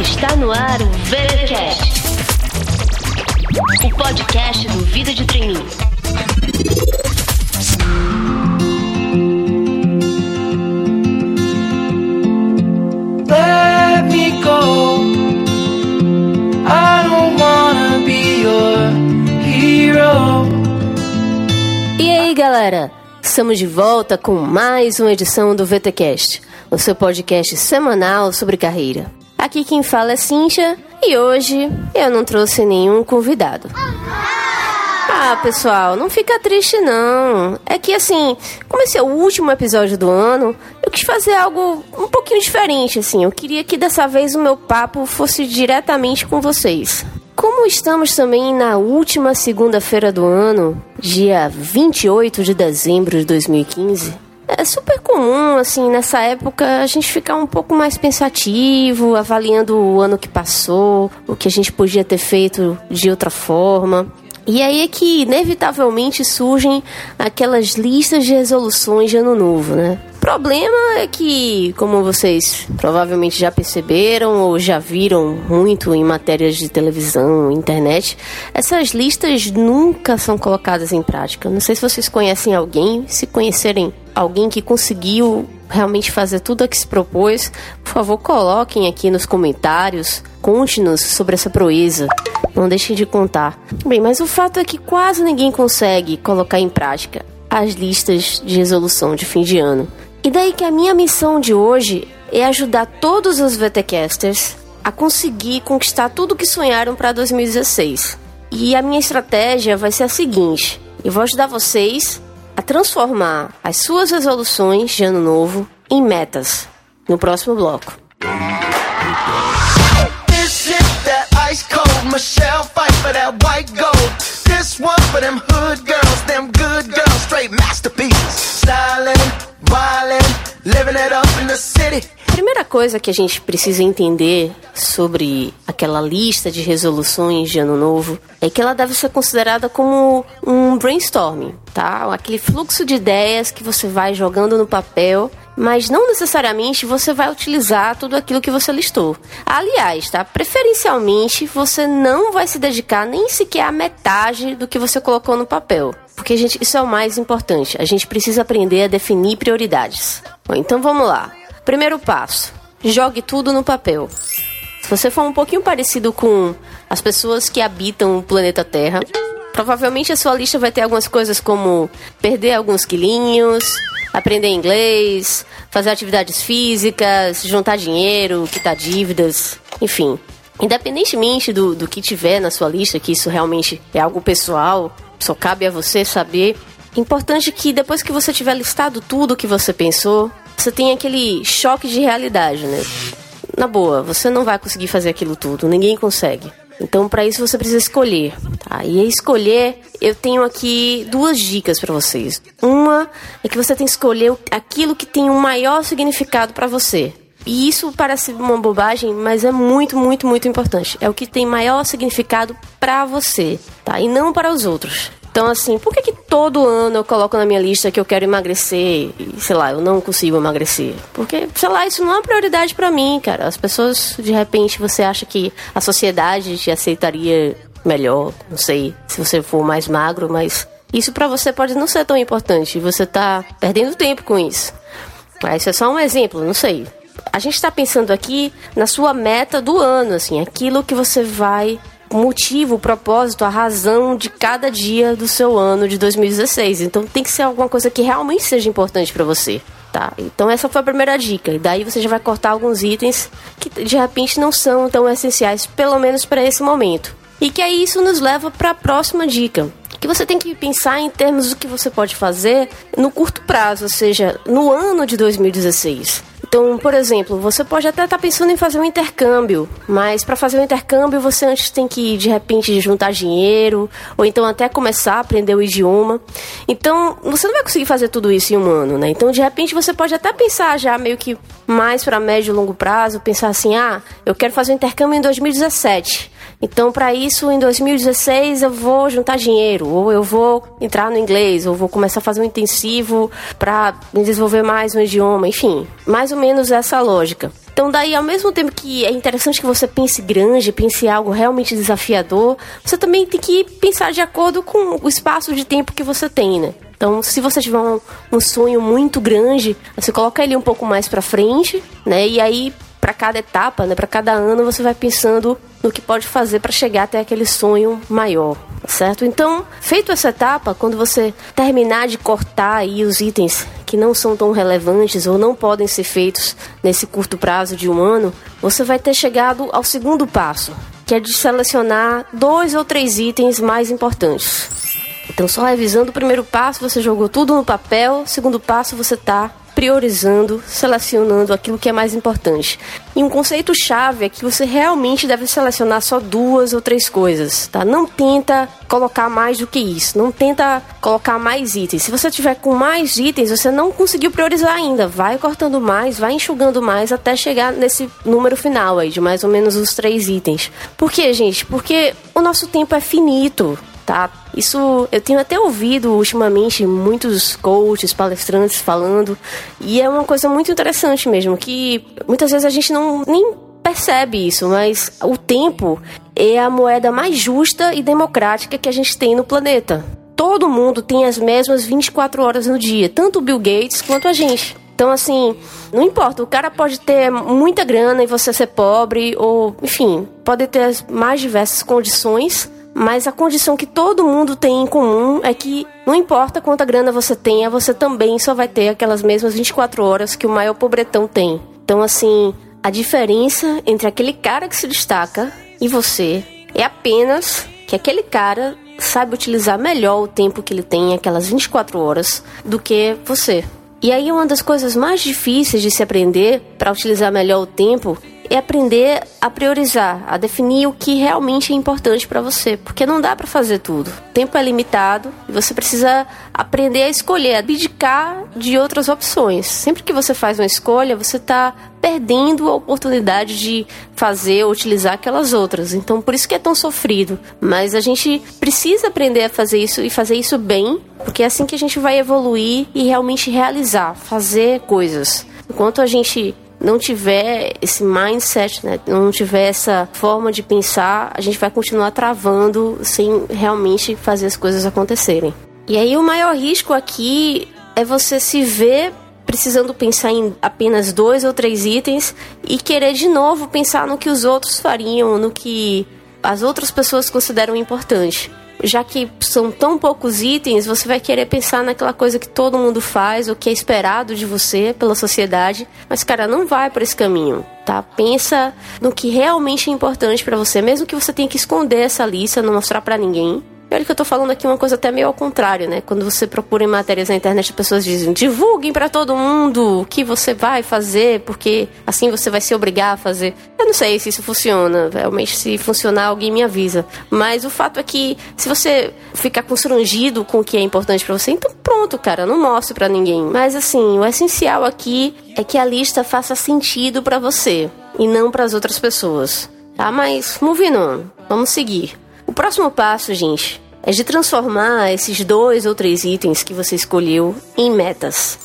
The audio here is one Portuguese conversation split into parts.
Está no ar o VeraCast, o podcast do Vida de Treininho. Let me go. I don't wanna be your hero. E aí, galera? Estamos de volta com mais uma edição do VTcast, o seu podcast semanal sobre carreira. Aqui quem fala é Cincha e hoje eu não trouxe nenhum convidado. Ah, pessoal, não fica triste não. É que assim, como esse é o último episódio do ano, eu quis fazer algo um pouquinho diferente, assim. Eu queria que dessa vez o meu papo fosse diretamente com vocês. Como estamos também na última segunda-feira do ano, dia 28 de dezembro de 2015, é super comum, assim, nessa época a gente ficar um pouco mais pensativo, avaliando o ano que passou, o que a gente podia ter feito de outra forma. E aí é que inevitavelmente surgem aquelas listas de resoluções de ano novo, né? Problema é que, como vocês provavelmente já perceberam ou já viram muito em matérias de televisão, internet, essas listas nunca são colocadas em prática. Não sei se vocês conhecem alguém, se conhecerem alguém que conseguiu realmente fazer tudo o que se propôs, por favor, coloquem aqui nos comentários, conte-nos sobre essa proeza. Não deixem de contar. Bem, mas o fato é que quase ninguém consegue colocar em prática as listas de resolução de fim de ano. E daí que a minha missão de hoje é ajudar todos os VTcasters a conseguir conquistar tudo que sonharam para 2016. E a minha estratégia vai ser a seguinte: eu vou ajudar vocês a transformar as suas resoluções de ano novo em metas no próximo bloco. Michelle fight for that white gold. This one for them hood girls, them good girls, straight masterpieces. Styling, wildin', living it up in the city. Primeira coisa que a gente precisa entender sobre aquela lista de resoluções de ano novo é que ela deve ser considerada como um brainstorming, tá? Aquele fluxo de ideias que você vai jogando no papel, mas não necessariamente você vai utilizar tudo aquilo que você listou. Aliás, tá? Preferencialmente você não vai se dedicar nem sequer à metade do que você colocou no papel. Porque, gente, isso é o mais importante. A gente precisa aprender a definir prioridades. Bom, então vamos lá. Primeiro passo: jogue tudo no papel. Se você for um pouquinho parecido com as pessoas que habitam o planeta Terra, provavelmente a sua lista vai ter algumas coisas como perder alguns quilinhos, aprender inglês, fazer atividades físicas, juntar dinheiro, quitar dívidas, enfim. Independentemente do, do que tiver na sua lista, que isso realmente é algo pessoal, só cabe a você saber. Importante que depois que você tiver listado tudo o que você pensou, você tem aquele choque de realidade, né? Na boa, você não vai conseguir fazer aquilo tudo, ninguém consegue. Então, para isso você precisa escolher, tá? E escolher, eu tenho aqui duas dicas para vocês. Uma é que você tem que escolher aquilo que tem um maior significado para você. E isso parece uma bobagem, mas é muito, muito, muito importante. É o que tem maior significado para você, tá? E não para os outros. Então, assim, por que, que todo ano eu coloco na minha lista que eu quero emagrecer e, sei lá, eu não consigo emagrecer? Porque, sei lá, isso não é uma prioridade para mim, cara. As pessoas, de repente, você acha que a sociedade te aceitaria melhor, não sei, se você for mais magro, mas isso para você pode não ser tão importante. Você tá perdendo tempo com isso. Mas isso é só um exemplo, não sei. A gente está pensando aqui na sua meta do ano, assim, aquilo que você vai motivo, o propósito, a razão de cada dia do seu ano de 2016. Então tem que ser alguma coisa que realmente seja importante para você. Tá, então essa foi a primeira dica. E daí você já vai cortar alguns itens que de repente não são tão essenciais, pelo menos para esse momento. E que aí isso nos leva para a próxima dica, que você tem que pensar em termos do que você pode fazer no curto prazo, ou seja, no ano de 2016. Então, por exemplo, você pode até estar pensando em fazer um intercâmbio, mas para fazer um intercâmbio você antes tem que de repente juntar dinheiro ou então até começar a aprender o idioma. Então, você não vai conseguir fazer tudo isso em um ano, né? Então, de repente você pode até pensar já meio que mais para médio e longo prazo, pensar assim: "Ah, eu quero fazer um intercâmbio em 2017". Então, para isso, em 2016 eu vou juntar dinheiro, ou eu vou entrar no inglês, ou vou começar a fazer um intensivo para desenvolver mais um idioma, enfim, mais ou menos essa lógica. Então, daí, ao mesmo tempo que é interessante que você pense grande, pense algo realmente desafiador, você também tem que pensar de acordo com o espaço de tempo que você tem, né? Então, se você tiver um, um sonho muito grande, você coloca ele um pouco mais para frente, né? E aí para cada etapa, né, para cada ano, você vai pensando no que pode fazer para chegar até aquele sonho maior, certo? Então, feito essa etapa, quando você terminar de cortar aí os itens que não são tão relevantes ou não podem ser feitos nesse curto prazo de um ano, você vai ter chegado ao segundo passo, que é de selecionar dois ou três itens mais importantes. Então, só revisando o primeiro passo, você jogou tudo no papel. Segundo passo, você está priorizando, selecionando aquilo que é mais importante. E um conceito chave é que você realmente deve selecionar só duas ou três coisas, tá? Não tenta colocar mais do que isso, não tenta colocar mais itens. Se você tiver com mais itens, você não conseguiu priorizar ainda. Vai cortando mais, vai enxugando mais até chegar nesse número final aí de mais ou menos os três itens. Por quê, gente? Porque o nosso tempo é finito tá? Isso eu tenho até ouvido ultimamente muitos coaches, palestrantes falando, e é uma coisa muito interessante mesmo, que muitas vezes a gente não nem percebe isso, mas o tempo é a moeda mais justa e democrática que a gente tem no planeta. Todo mundo tem as mesmas 24 horas no dia, tanto o Bill Gates quanto a gente. Então, assim, não importa, o cara pode ter muita grana e você ser pobre, ou, enfim, pode ter as mais diversas condições, mas a condição que todo mundo tem em comum é que não importa quanta grana você tenha, você também só vai ter aquelas mesmas 24 horas que o maior pobretão tem. Então, assim, a diferença entre aquele cara que se destaca e você é apenas que aquele cara sabe utilizar melhor o tempo que ele tem, aquelas 24 horas, do que você. E aí, uma das coisas mais difíceis de se aprender para utilizar melhor o tempo é aprender a priorizar, a definir o que realmente é importante para você, porque não dá para fazer tudo. O tempo é limitado e você precisa aprender a escolher, abdicar de outras opções. Sempre que você faz uma escolha, você está perdendo a oportunidade de fazer ou utilizar aquelas outras. Então, por isso que é tão sofrido. Mas a gente precisa aprender a fazer isso e fazer isso bem, porque é assim que a gente vai evoluir e realmente realizar, fazer coisas. Enquanto a gente não tiver esse mindset, né, não tiver essa forma de pensar, a gente vai continuar travando sem realmente fazer as coisas acontecerem. E aí o maior risco aqui é você se ver precisando pensar em apenas dois ou três itens e querer de novo pensar no que os outros fariam, no que as outras pessoas consideram importante já que são tão poucos itens, você vai querer pensar naquela coisa que todo mundo faz, o que é esperado de você pela sociedade, mas cara, não vai por esse caminho, tá? Pensa no que realmente é importante para você, mesmo que você tenha que esconder essa lista, não mostrar para ninguém. E olha que eu tô falando aqui uma coisa até meio ao contrário, né? Quando você procura em matérias na internet, as pessoas dizem: divulguem para todo mundo o que você vai fazer, porque assim você vai se obrigar a fazer. Eu não sei se isso funciona, realmente, se funcionar, alguém me avisa. Mas o fato é que, se você ficar constrangido com o que é importante para você, então pronto, cara, não mostre para ninguém. Mas assim, o essencial aqui é que a lista faça sentido para você e não para as outras pessoas. Tá? Mas, moving on, vamos seguir. O próximo passo, gente, é de transformar esses dois ou três itens que você escolheu em metas.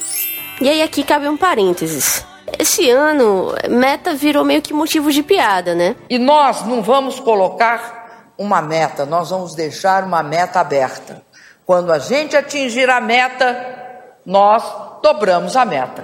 E aí aqui cabe um parênteses. Esse ano, meta virou meio que motivo de piada, né? E nós não vamos colocar uma meta, nós vamos deixar uma meta aberta. Quando a gente atingir a meta, nós dobramos a meta.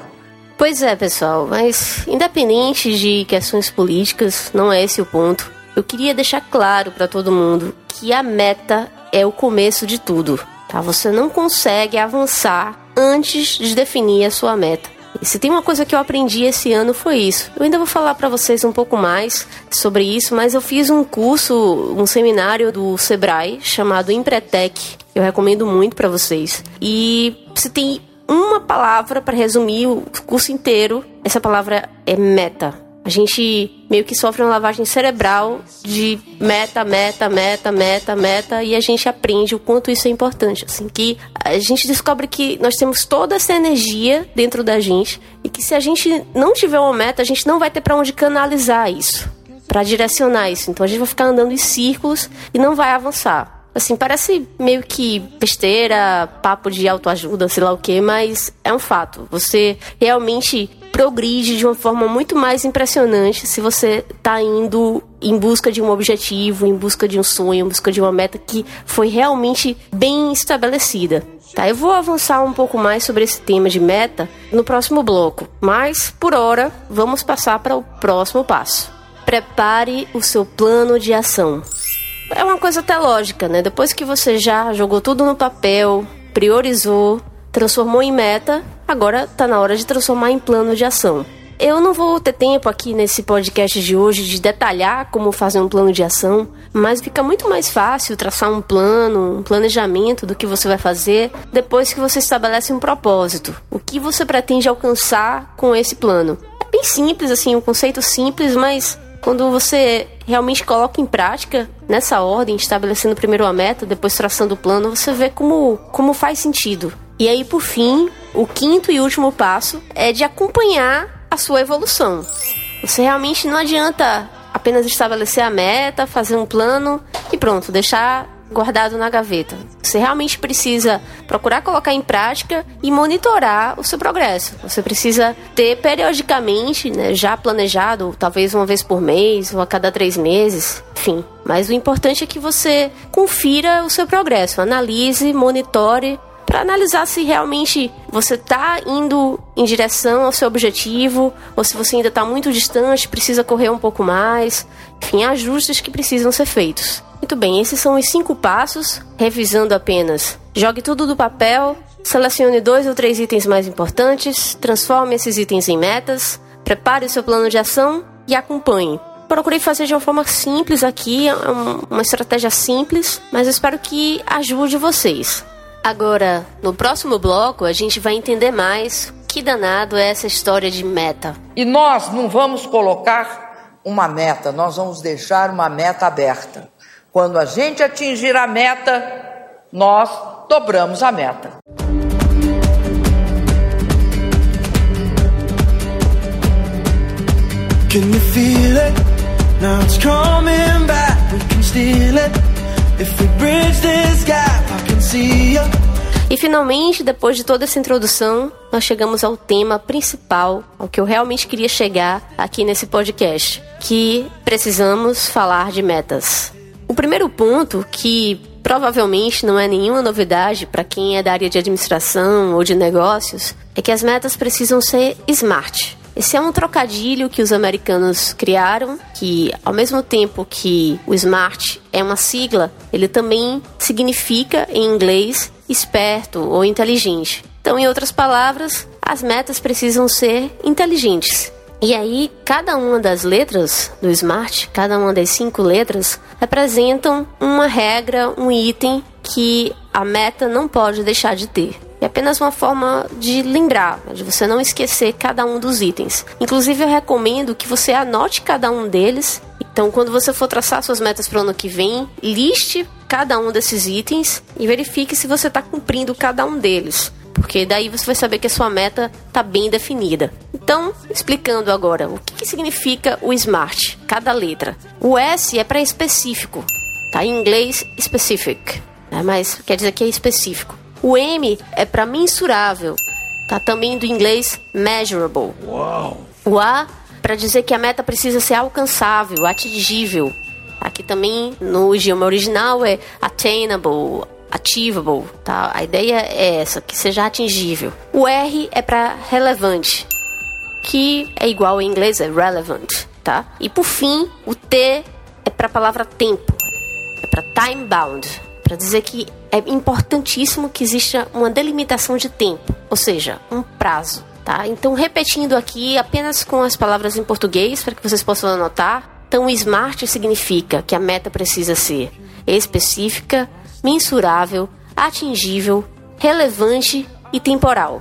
Pois é, pessoal, mas independente de questões políticas, não é esse o ponto. Eu queria deixar claro para todo mundo que a meta é o começo de tudo, tá? Você não consegue avançar antes de definir a sua meta. E se tem uma coisa que eu aprendi esse ano foi isso. Eu ainda vou falar para vocês um pouco mais sobre isso, mas eu fiz um curso, um seminário do Sebrae chamado Empretec. Eu recomendo muito para vocês. E se tem uma palavra para resumir o curso inteiro, essa palavra é meta. A gente meio que sofre uma lavagem cerebral de meta, meta, meta, meta, meta, e a gente aprende o quanto isso é importante. Assim, que a gente descobre que nós temos toda essa energia dentro da gente e que se a gente não tiver uma meta, a gente não vai ter para onde canalizar isso. para direcionar isso. Então a gente vai ficar andando em círculos e não vai avançar. Assim, parece meio que besteira, papo de autoajuda, sei lá o que, mas é um fato. Você realmente progride de uma forma muito mais impressionante se você está indo em busca de um objetivo, em busca de um sonho, em busca de uma meta que foi realmente bem estabelecida. Tá, eu vou avançar um pouco mais sobre esse tema de meta no próximo bloco, mas por hora vamos passar para o próximo passo. Prepare o seu plano de ação. É uma coisa até lógica, né? Depois que você já jogou tudo no papel, priorizou, transformou em meta, agora está na hora de transformar em plano de ação. Eu não vou ter tempo aqui nesse podcast de hoje de detalhar como fazer um plano de ação, mas fica muito mais fácil traçar um plano, um planejamento do que você vai fazer depois que você estabelece um propósito. O que você pretende alcançar com esse plano? É bem simples, assim, um conceito simples, mas quando você realmente coloca em prática nessa ordem, estabelecendo primeiro a meta, depois traçando o plano, você vê como, como faz sentido. E aí, por fim, o quinto e último passo é de acompanhar a sua evolução. Você realmente não adianta apenas estabelecer a meta, fazer um plano e pronto, deixar guardado na gaveta. Você realmente precisa procurar colocar em prática e monitorar o seu progresso. Você precisa ter periodicamente, né, já planejado, talvez uma vez por mês ou a cada três meses, enfim. Mas o importante é que você confira o seu progresso, analise, monitore para analisar se realmente você está indo em direção ao seu objetivo ou se você ainda está muito distante, precisa correr um pouco mais. Enfim, ajustes que precisam ser feitos. Muito bem, esses são os cinco passos, revisando apenas. Jogue tudo do papel, selecione dois ou três itens mais importantes, transforme esses itens em metas, prepare o seu plano de ação e acompanhe. Procurei fazer de uma forma simples aqui, é uma estratégia simples, mas espero que ajude vocês. Agora, no próximo bloco, a gente vai entender mais que danado é essa história de meta. E nós não vamos colocar uma meta, nós vamos deixar uma meta aberta. Quando a gente atingir a meta, nós dobramos a meta. Can you feel it? Now it's coming back. We can steal it. If we bridge this gap, E finalmente, depois de toda essa introdução, nós chegamos ao tema principal, ao que eu realmente queria chegar aqui nesse podcast, que precisamos falar de metas. O primeiro ponto, que provavelmente não é nenhuma novidade para quem é da área de administração ou de negócios, é que as metas precisam ser smart. Esse é um trocadilho que os americanos criaram, que ao mesmo tempo que o SMART é uma sigla, ele também significa em inglês esperto ou inteligente. Então, em outras palavras, as metas precisam ser inteligentes. E aí, cada uma das letras do Smart, cada uma das cinco letras, representam uma regra, um item que a meta não pode deixar de ter. É apenas uma forma de lembrar, de você não esquecer cada um dos itens. Inclusive, eu recomendo que você anote cada um deles. Então, quando você for traçar suas metas para o ano que vem, liste cada um desses itens e verifique se você está cumprindo cada um deles porque daí você vai saber que a sua meta está bem definida. Então, explicando agora o que, que significa o SMART, cada letra. O S é para específico, tá? Em inglês, specific, né? mas quer dizer que é específico. O M é para mensurável, tá? Também do inglês measurable. Uau. O A para dizer que a meta precisa ser alcançável, atingível. Aqui também no idioma original é attainable, achievable, tá? A ideia é essa, que seja atingível. O R é para relevante, que é igual em inglês é relevant, tá? E por fim, o T é para a palavra tempo, é para time bound, para dizer que é importantíssimo que exista uma delimitação de tempo, ou seja, um prazo, tá? Então, repetindo aqui apenas com as palavras em português para que vocês possam anotar. Então, SMART significa que a meta precisa ser específica, mensurável, atingível, relevante e temporal.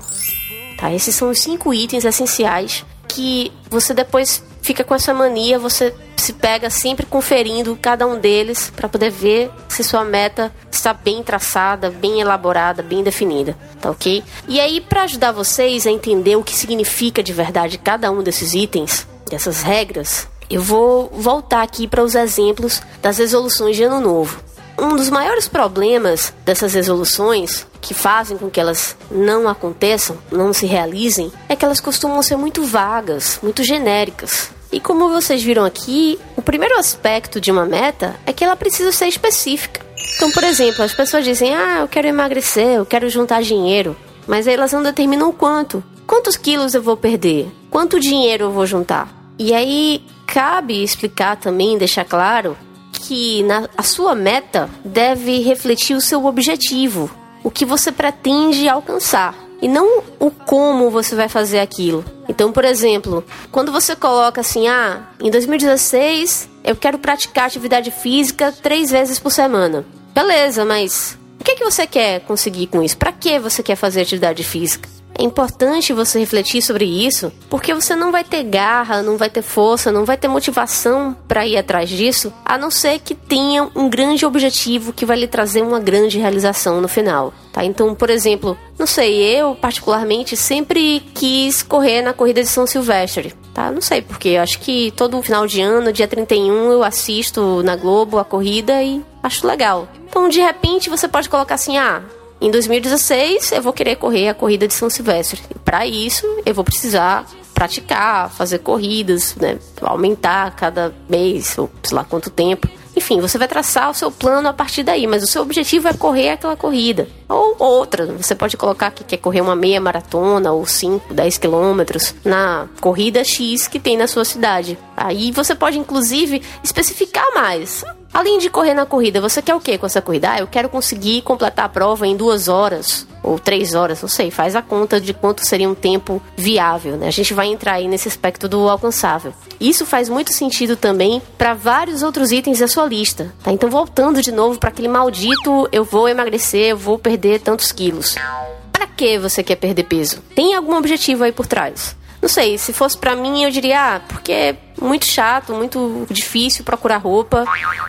Tá? Esses são os cinco itens essenciais que você depois fica com essa mania, você se pega sempre conferindo cada um deles para poder ver se sua meta está bem traçada, bem elaborada, bem definida, tá ok? E aí, para ajudar vocês a entender o que significa de verdade cada um desses itens, dessas regras, eu vou voltar aqui para os exemplos das resoluções de ano novo. Um dos maiores problemas dessas resoluções que fazem com que elas não aconteçam, não se realizem, é que elas costumam ser muito vagas, muito genéricas. E como vocês viram aqui, o primeiro aspecto de uma meta é que ela precisa ser específica. Então, por exemplo, as pessoas dizem: Ah, eu quero emagrecer, eu quero juntar dinheiro. Mas aí elas não determinam o quanto. Quantos quilos eu vou perder? Quanto dinheiro eu vou juntar? E aí cabe explicar também, deixar claro que na, a sua meta deve refletir o seu objetivo, o que você pretende alcançar e não o como você vai fazer aquilo. Então, por exemplo, quando você coloca assim, ah, em 2016 eu quero praticar atividade física três vezes por semana. Beleza, mas o que, é que você quer conseguir com isso? Para que você quer fazer atividade física? É importante você refletir sobre isso, porque você não vai ter garra, não vai ter força, não vai ter motivação para ir atrás disso, a não ser que tenha um grande objetivo que vai lhe trazer uma grande realização no final. Tá? Então, por exemplo, não sei, eu particularmente sempre quis correr na corrida de São Silvestre. Tá? Não sei porque, acho que todo final de ano, dia 31, eu assisto na Globo a corrida e acho legal. Então, de repente, você pode colocar assim: ah, em 2016, eu vou querer correr a corrida de São Silvestre. Para isso, eu vou precisar praticar, fazer corridas, né? Aumentar cada mês, ou sei lá quanto tempo. Enfim, você vai traçar o seu plano a partir daí, mas o seu objetivo é correr aquela corrida. Ou outra, você pode colocar que quer correr uma meia maratona ou 5, 10 quilômetros na corrida X que tem na sua cidade. Aí você pode, inclusive, especificar mais. Além de correr na corrida, você quer o que com essa corrida? Ah, eu quero conseguir completar a prova em duas horas ou três horas, não sei. Faz a conta de quanto seria um tempo viável, né? A gente vai entrar aí nesse aspecto do alcançável. Isso faz muito sentido também para vários outros itens da sua lista, tá? Então, voltando de novo para aquele maldito, eu vou emagrecer, eu vou perder tantos quilos. Para que você quer perder peso? Tem algum objetivo aí por trás? Não sei, se fosse para mim, eu diria, ah, porque é muito chato, muito difícil procurar roupa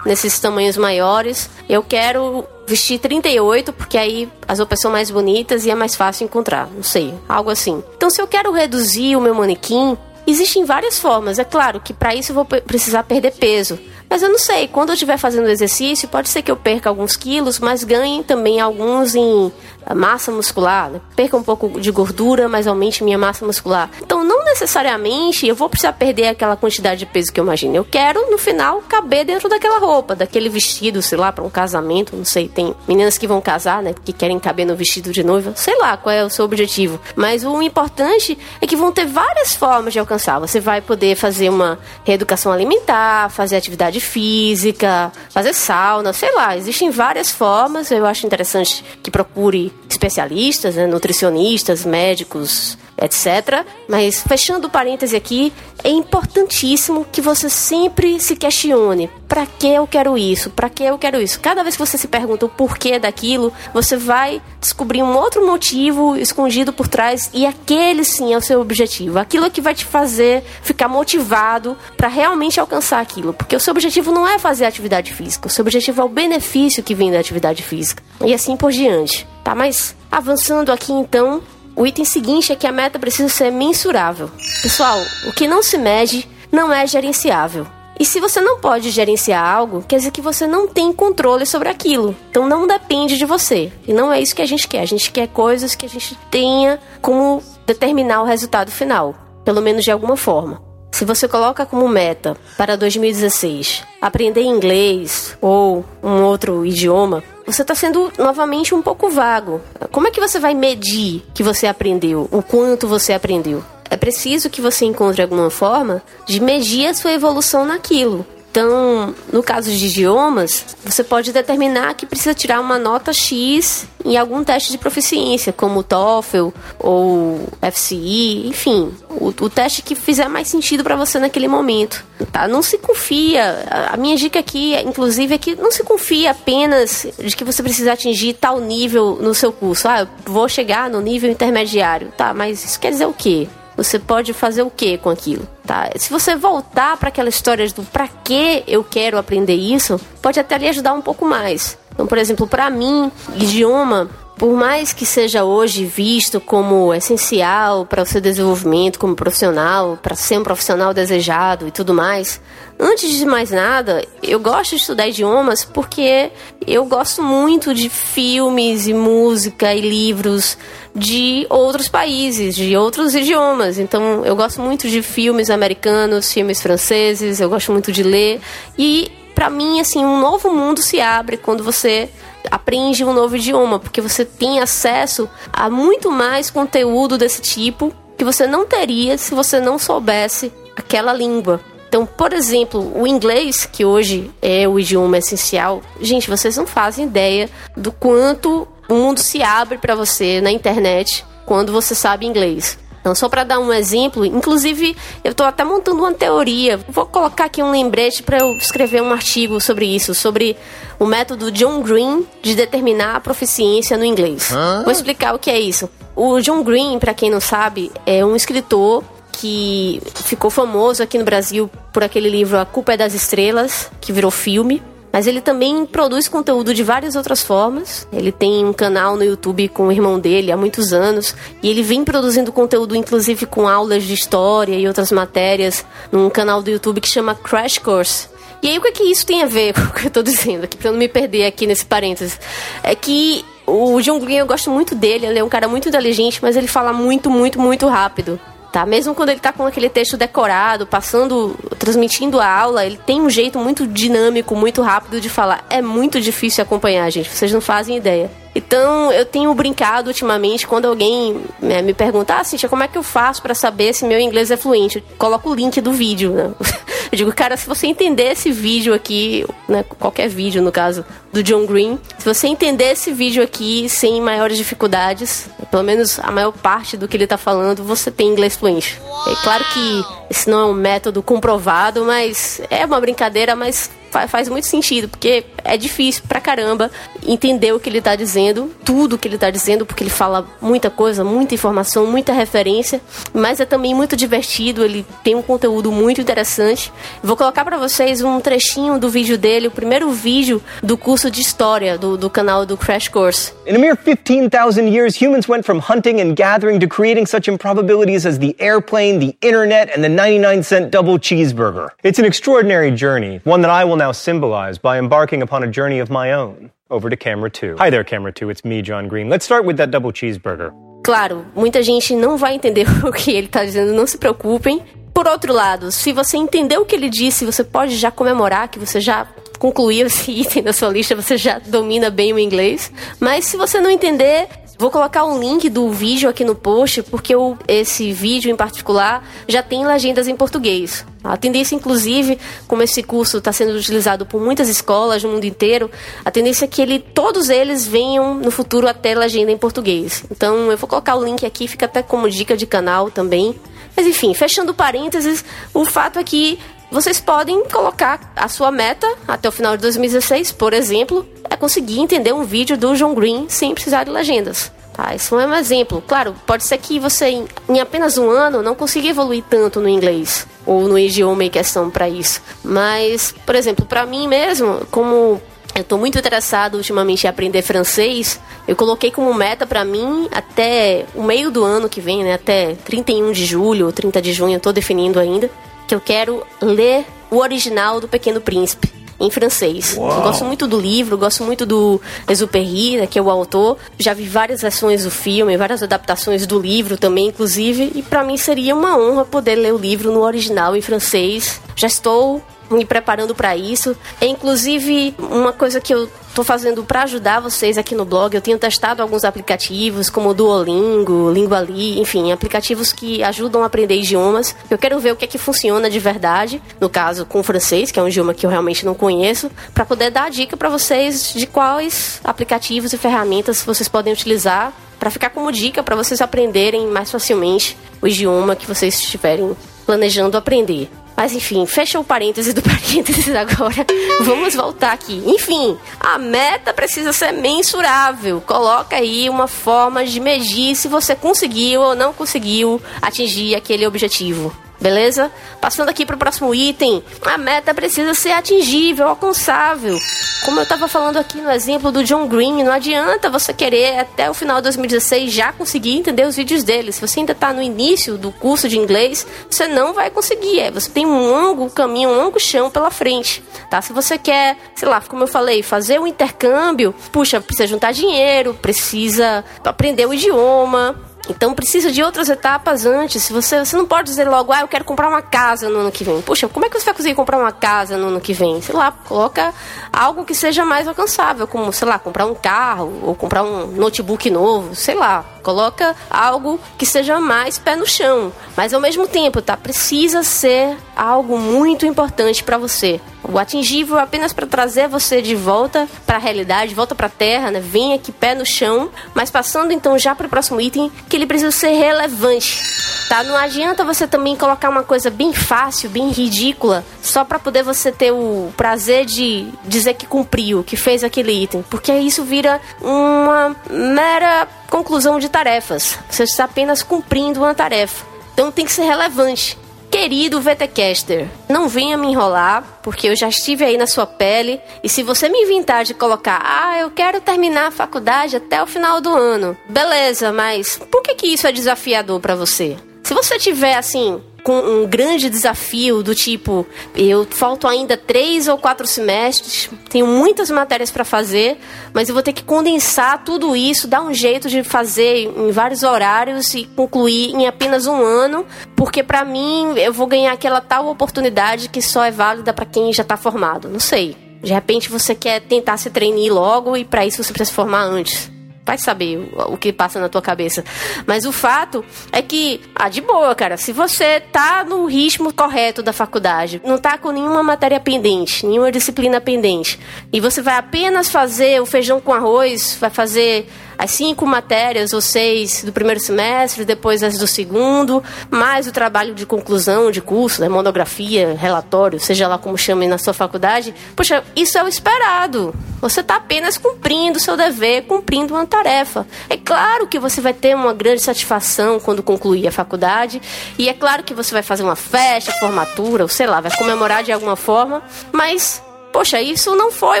nesses tamanhos maiores. Eu quero vestir 38, porque aí as roupas são mais bonitas e é mais fácil encontrar. Não sei, algo assim. Então, se eu quero reduzir o meu manequim, existem várias formas. É claro que para isso eu vou precisar perder peso. Mas eu não sei, quando eu estiver fazendo exercício, pode ser que eu perca alguns quilos, mas ganhe também alguns em massa muscular, né? perca um pouco de gordura, mas aumente minha massa muscular. Então, não necessariamente eu vou precisar perder aquela quantidade de peso que eu imagino. Eu quero, no final, caber dentro daquela roupa, daquele vestido, sei lá, para um casamento, não sei. Tem meninas que vão casar, né, que querem caber no vestido de noiva, sei lá qual é o seu objetivo. Mas o importante é que vão ter várias formas de alcançar. Você vai poder fazer uma reeducação alimentar, fazer atividade física, fazer sauna, sei lá. Existem várias formas. Eu acho interessante que procure especialistas, né, nutricionistas, médicos, etc. Mas fechando o parêntese aqui, é importantíssimo que você sempre se questione: para que eu quero isso? Para que eu quero isso? Cada vez que você se pergunta o porquê daquilo, você vai descobrir um outro motivo escondido por trás e aquele sim é o seu objetivo. Aquilo é que vai te fazer ficar motivado para realmente alcançar aquilo, porque o seu objetivo não é fazer atividade física, o seu objetivo é o benefício que vem da atividade física. E assim por diante, tá? Mas avançando aqui então, o item seguinte é que a meta precisa ser mensurável. Pessoal, o que não se mede não é gerenciável. E se você não pode gerenciar algo, quer dizer que você não tem controle sobre aquilo. Então não depende de você. E não é isso que a gente quer. A gente quer coisas que a gente tenha como determinar o resultado final, pelo menos de alguma forma. Se você coloca como meta para 2016 aprender inglês ou um outro idioma, você está sendo novamente um pouco vago. Como é que você vai medir que você aprendeu, o quanto você aprendeu? É preciso que você encontre alguma forma de medir a sua evolução naquilo. Então, no caso de idiomas, você pode determinar que precisa tirar uma nota X em algum teste de proficiência, como o TOEFL ou FCI, enfim, o, o teste que fizer mais sentido para você naquele momento. Tá? Não se confia. A minha dica aqui, inclusive, é que não se confia apenas de que você precisa atingir tal nível no seu curso. Ah, eu vou chegar no nível intermediário. Tá, mas isso quer dizer o quê? Você pode fazer o que com aquilo, tá? Se você voltar para aquela história do para que eu quero aprender isso, pode até lhe ajudar um pouco mais. Então, por exemplo, para mim, idioma por mais que seja hoje visto como essencial para o seu desenvolvimento como profissional, para ser um profissional desejado e tudo mais, antes de mais nada, eu gosto de estudar idiomas porque eu gosto muito de filmes e música e livros de outros países, de outros idiomas. Então, eu gosto muito de filmes americanos, filmes franceses, eu gosto muito de ler e para mim assim, um novo mundo se abre quando você aprende um novo idioma, porque você tem acesso a muito mais conteúdo desse tipo que você não teria se você não soubesse aquela língua. Então, por exemplo, o inglês, que hoje é o idioma essencial, gente, vocês não fazem ideia do quanto o mundo se abre para você na internet quando você sabe inglês. Então, só para dar um exemplo, inclusive eu estou até montando uma teoria. Vou colocar aqui um lembrete para eu escrever um artigo sobre isso, sobre o método John Green de determinar a proficiência no inglês. Hã? Vou explicar o que é isso. O John Green, para quem não sabe, é um escritor que ficou famoso aqui no Brasil por aquele livro A Culpa é das Estrelas, que virou filme. Mas ele também produz conteúdo de várias outras formas. Ele tem um canal no YouTube com o irmão dele há muitos anos. E ele vem produzindo conteúdo, inclusive com aulas de história e outras matérias, num canal do YouTube que chama Crash Course. E aí, o que, é que isso tem a ver com o que eu estou dizendo aqui, eu não me perder aqui nesse parênteses? É que o John Green, eu gosto muito dele, ele é um cara muito inteligente, mas ele fala muito, muito, muito rápido tá? Mesmo quando ele tá com aquele texto decorado, passando, transmitindo a aula, ele tem um jeito muito dinâmico, muito rápido de falar. É muito difícil acompanhar, gente. Vocês não fazem ideia. Então, eu tenho brincado ultimamente quando alguém né, me pergunta, ah, Cintia, como é que eu faço para saber se meu inglês é fluente? Eu coloco o link do vídeo, né? Eu digo, cara, se você entender esse vídeo aqui, né, qualquer vídeo no caso do John Green, se você entender esse vídeo aqui sem maiores dificuldades, pelo menos a maior parte do que ele está falando, você tem inglês fluente. É claro que esse não é um método comprovado, mas é uma brincadeira, mas faz muito sentido, porque é difícil pra caramba entender o que ele tá dizendo, tudo o que ele tá dizendo, porque ele fala muita coisa, muita informação, muita referência, mas é também muito divertido, ele tem um conteúdo muito interessante. Vou colocar para vocês um trechinho do vídeo dele, o primeiro vídeo do curso de história do, do canal do Crash Course. In a mere 15,000 years, humans went from hunting and gathering to creating such improbabilities as the airplane, the internet, and the 99 cent double cheeseburger. It's an extraordinary journey, one that I will now symbolize by embarking upon a journey of my own. Over to camera two. Hi there, camera two. It's me, John Green. Let's start with that double cheeseburger. Claro, muita gente não vai entender o que ele está dizendo, não se preocupem. Por outro lado, se você entendeu o que ele disse, você pode já comemorar que você já concluiu esse item da sua lista, você já domina bem o inglês. Mas se você não entender, Vou colocar um link do vídeo aqui no post, porque esse vídeo em particular já tem legendas em português. A tendência, inclusive, como esse curso está sendo utilizado por muitas escolas no mundo inteiro, a tendência é que ele, todos eles venham no futuro até legenda em português. Então, eu vou colocar o link aqui, fica até como dica de canal também. Mas enfim, fechando parênteses, o fato é que vocês podem colocar a sua meta até o final de 2016, por exemplo, é conseguir entender um vídeo do John Green sem precisar de legendas. Tá, isso é um exemplo. Claro, pode ser que você, em apenas um ano, não consiga evoluir tanto no inglês ou no idioma em questão para isso. Mas, por exemplo, para mim mesmo, como eu estou muito interessado ultimamente em aprender francês. Eu coloquei como meta para mim até o meio do ano que vem, né? Até 31 de julho ou 30 de junho, eu definindo ainda, que eu quero ler o original do Pequeno Príncipe em francês. Gosto muito do livro, gosto muito do Exupéry, né, que é o autor. Já vi várias versões do filme, várias adaptações do livro também, inclusive, e para mim seria uma honra poder ler o livro no original em francês. Já estou me preparando para isso. É inclusive uma coisa que eu estou fazendo para ajudar vocês aqui no blog. Eu tenho testado alguns aplicativos como Duolingo, Linguali, enfim, aplicativos que ajudam a aprender idiomas. Eu quero ver o que é que funciona de verdade, no caso com o francês, que é um idioma que eu realmente não conheço, para poder dar dica para vocês de quais aplicativos e ferramentas vocês podem utilizar para ficar como dica para vocês aprenderem mais facilmente o idioma que vocês estiverem planejando aprender. Mas enfim, fecha o parêntese do parênteses agora. Vamos voltar aqui. Enfim, a meta precisa ser mensurável. Coloca aí uma forma de medir se você conseguiu ou não conseguiu atingir aquele objetivo. Beleza? Passando aqui para o próximo item, a meta precisa ser atingível, alcançável. Como eu estava falando aqui no exemplo do John Green, não adianta você querer até o final de 2016 já conseguir entender os vídeos dele. Se você ainda está no início do curso de inglês, você não vai conseguir. É, você tem um longo caminho, um longo chão pela frente, tá? Se você quer, sei lá, como eu falei, fazer um intercâmbio, puxa, precisa juntar dinheiro, precisa aprender o idioma, então precisa de outras etapas antes. Você, você não pode dizer logo, ah, eu quero comprar uma casa no ano que vem. Puxa, como é que você vai conseguir comprar uma casa no ano que vem? Sei lá, coloca algo que seja mais alcançável, como, sei lá, comprar um carro ou comprar um notebook novo, sei lá. Coloca algo que seja mais pé no chão. Mas ao mesmo tempo, tá? Precisa ser algo muito importante para você. O atingível é apenas para trazer você de volta para a realidade, de volta para a terra, né? Vem aqui pé no chão, mas passando então já para o próximo item, que ele precisa ser relevante. Tá? Não adianta você também colocar uma coisa bem fácil, bem ridícula, só para poder você ter o prazer de dizer que cumpriu, que fez aquele item, porque isso vira uma mera conclusão de tarefas. Você está apenas cumprindo uma tarefa. Então tem que ser relevante. Querido VTcaster, não venha me enrolar, porque eu já estive aí na sua pele. E se você me inventar de colocar, ah, eu quero terminar a faculdade até o final do ano, beleza, mas por que, que isso é desafiador para você? Se você tiver assim, com um grande desafio do tipo, eu falto ainda três ou quatro semestres, tenho muitas matérias para fazer, mas eu vou ter que condensar tudo isso, dar um jeito de fazer em vários horários e concluir em apenas um ano, porque para mim eu vou ganhar aquela tal oportunidade que só é válida para quem já está formado. Não sei. De repente você quer tentar se treinar logo e para isso você precisa se formar antes vai saber o, o, que passa na tua cabeça. Mas o fato é que, ah, de boa, cara, se você tá no ritmo correto da faculdade, não tá com nenhuma matéria pendente, nenhuma disciplina pendente, e você vai apenas fazer o feijão com arroz, vai fazer as cinco matérias ou seis do primeiro semestre, depois as do segundo, mais o trabalho de conclusão de curso, né, monografia, relatório, seja lá como chame na sua faculdade. Poxa, isso é o esperado. Você está apenas cumprindo o seu dever, cumprindo uma tarefa. É claro que você vai ter uma grande satisfação quando concluir a faculdade, e é claro que você vai fazer uma festa, formatura, ou sei lá, vai comemorar de alguma forma, mas Poxa, isso não foi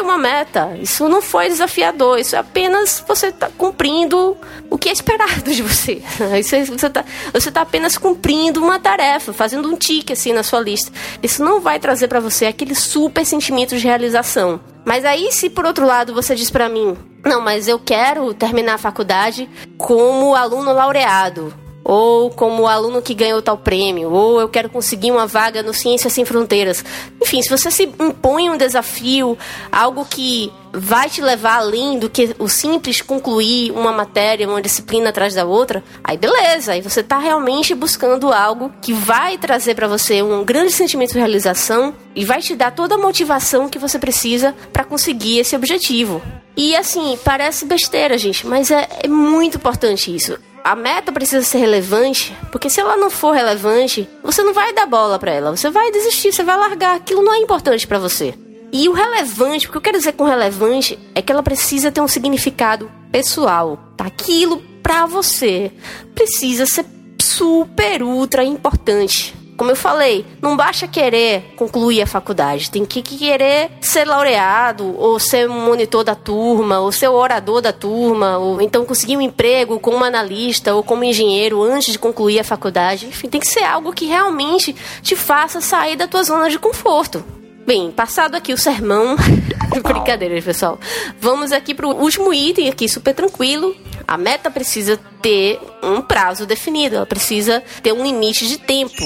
uma meta, isso não foi desafiador, isso é apenas você tá cumprindo o que é esperado de você. você está você tá apenas cumprindo uma tarefa, fazendo um tique assim na sua lista. Isso não vai trazer para você aquele super sentimento de realização. Mas aí, se por outro lado você diz para mim, não, mas eu quero terminar a faculdade como aluno laureado ou como aluno que ganhou tal prêmio, ou eu quero conseguir uma vaga no Ciências Sem Fronteiras. Enfim, se você se impõe um desafio, algo que vai te levar além do que o simples concluir uma matéria, uma disciplina atrás da outra, aí beleza, aí você está realmente buscando algo que vai trazer para você um grande sentimento de realização e vai te dar toda a motivação que você precisa para conseguir esse objetivo. E assim, parece besteira, gente, mas é, é muito importante isso a meta precisa ser relevante, porque se ela não for relevante, você não vai dar bola para ela, você vai desistir, você vai largar, aquilo não é importante para você. E o relevante, o que eu quero dizer com relevante é que ela precisa ter um significado pessoal, tá? Aquilo para você precisa ser super ultra importante. Como eu falei, não basta querer concluir a faculdade, tem que querer ser laureado, ou ser monitor da turma, ou ser orador da turma, ou então conseguir um emprego como analista ou como engenheiro antes de concluir a faculdade. Enfim, tem que ser algo que realmente te faça sair da tua zona de conforto. Bem, passado aqui o sermão. Brincadeira, pessoal. Vamos aqui para o último item aqui, super tranquilo. A meta precisa ter um prazo definido, ela precisa ter um limite de tempo.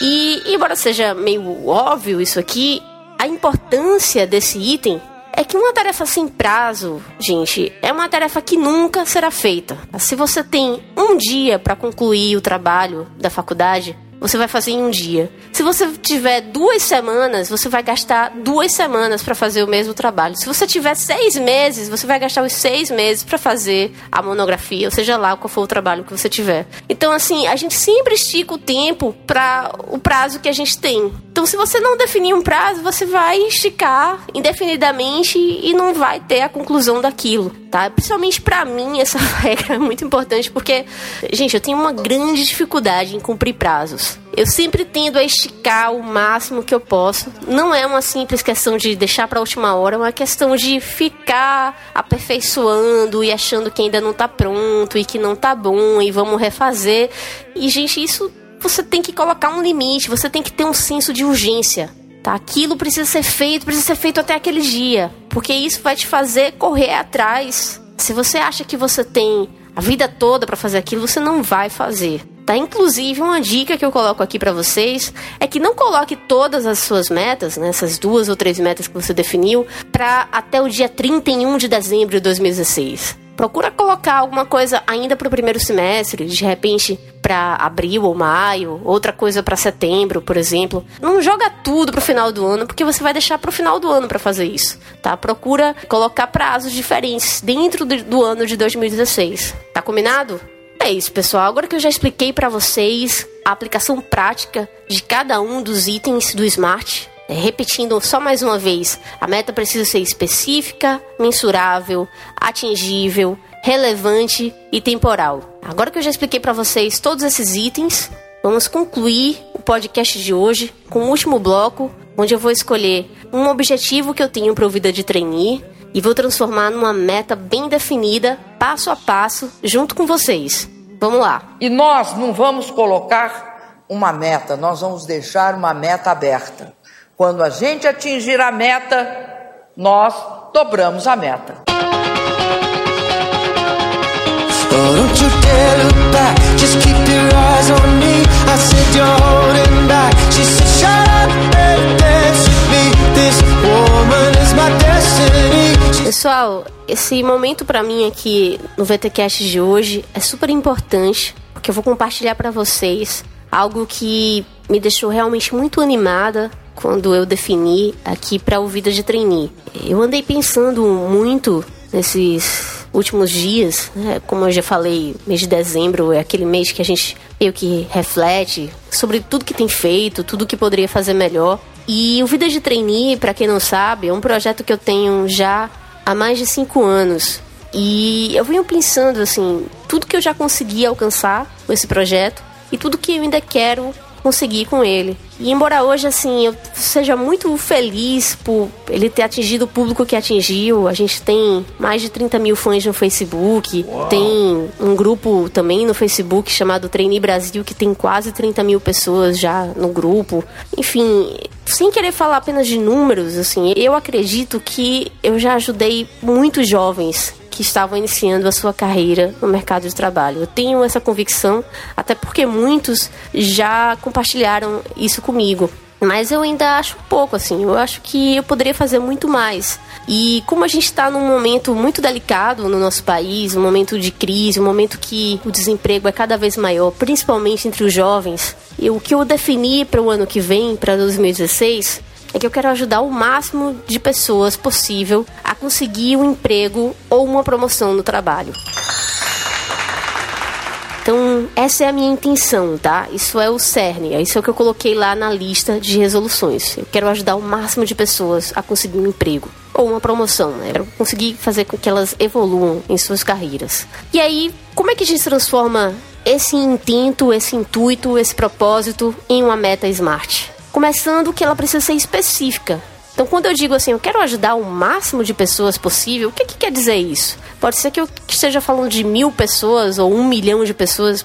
E, embora seja meio óbvio isso aqui, a importância desse item é que uma tarefa sem prazo, gente, é uma tarefa que nunca será feita. Se você tem um dia para concluir o trabalho da faculdade, você vai fazer em um dia. Se você tiver duas semanas, você vai gastar duas semanas para fazer o mesmo trabalho. Se você tiver seis meses, você vai gastar os seis meses para fazer a monografia, ou seja lá qual for o trabalho que você tiver. Então, assim, a gente sempre estica o tempo para o prazo que a gente tem. Então, se você não definir um prazo, você vai esticar indefinidamente e não vai ter a conclusão daquilo, tá? Principalmente para mim, essa regra é muito importante porque, gente, eu tenho uma grande dificuldade em cumprir prazos. Eu sempre tendo a esticar o máximo que eu posso. Não é uma simples questão de deixar para a última hora, é uma questão de ficar aperfeiçoando e achando que ainda não tá pronto e que não tá bom e vamos refazer. E gente, isso você tem que colocar um limite, você tem que ter um senso de urgência. Tá? Aquilo precisa ser feito, precisa ser feito até aquele dia, porque isso vai te fazer correr atrás. Se você acha que você tem a vida toda para fazer aquilo, você não vai fazer. Tá? Inclusive, uma dica que eu coloco aqui para vocês é que não coloque todas as suas metas, né, essas duas ou três metas que você definiu, para até o dia 31 de dezembro de 2016 procura colocar alguma coisa ainda para o primeiro semestre, de repente para abril ou maio, outra coisa para setembro, por exemplo. Não joga tudo para o final do ano, porque você vai deixar para o final do ano para fazer isso, tá? Procura colocar prazos diferentes dentro do, ano de 2016. Tá combinado? É isso, pessoal. Agora que eu já expliquei para vocês a aplicação prática de cada um dos itens do Smart, é, repetindo só mais uma vez, a meta precisa ser específica, mensurável, atingível, relevante e temporal. Agora que eu já expliquei para vocês todos esses itens, vamos concluir o podcast de hoje com o último bloco, onde eu vou escolher um objetivo que eu tenho para o vida de trainee e vou transformar numa meta bem definida, passo a passo, junto com vocês. Vamos lá. E nós não vamos colocar uma meta, nós vamos deixar uma meta aberta. Quando a gente atingir a meta, nós dobramos a meta. Pessoal, esse momento para mim aqui no VTcast de hoje é super importante, porque eu vou compartilhar para vocês algo que me deixou realmente muito animada quando eu defini aqui para o Vida de Trainee. Eu andei pensando muito nesses últimos dias, né? como eu já falei, mês de dezembro é aquele mês que a gente meio que reflete sobre tudo que tem feito, tudo que poderia fazer melhor. E o Vida de Trainee, para quem não sabe, é um projeto que eu tenho já há mais de cinco anos. E eu venho pensando assim, tudo que eu já consegui alcançar com esse projeto e tudo que eu ainda quero conseguir com ele. E embora hoje, assim, eu seja muito feliz por ele ter atingido o público que atingiu, a gente tem mais de 30 mil fãs no Facebook, Uau. tem um grupo também no Facebook chamado Trainee Brasil, que tem quase 30 mil pessoas já no grupo. Enfim, sem querer falar apenas de números, assim, eu acredito que eu já ajudei muitos jovens que estavam iniciando a sua carreira no mercado de trabalho. Eu tenho essa convicção, até porque muitos já compartilharam isso comigo. Mas eu ainda acho pouco, assim. Eu acho que eu poderia fazer muito mais. E como a gente está num momento muito delicado no nosso país, um momento de crise, um momento que o desemprego é cada vez maior, principalmente entre os jovens, e o que eu defini para o ano que vem, para 2016, é que eu quero ajudar o máximo de pessoas possível a conseguir um emprego ou uma promoção no trabalho. Então, essa é a minha intenção, tá? Isso é o cerne, é isso que eu coloquei lá na lista de resoluções. Eu quero ajudar o máximo de pessoas a conseguir um emprego ou uma promoção, né? Eu conseguir fazer com que elas evoluam em suas carreiras. E aí, como é que a gente transforma esse intento, esse intuito, esse propósito em uma meta smart? Começando que ela precisa ser específica. Então, quando eu digo assim, eu quero ajudar o máximo de pessoas possível, o que, que quer dizer isso? Pode ser que eu esteja falando de mil pessoas ou um milhão de pessoas.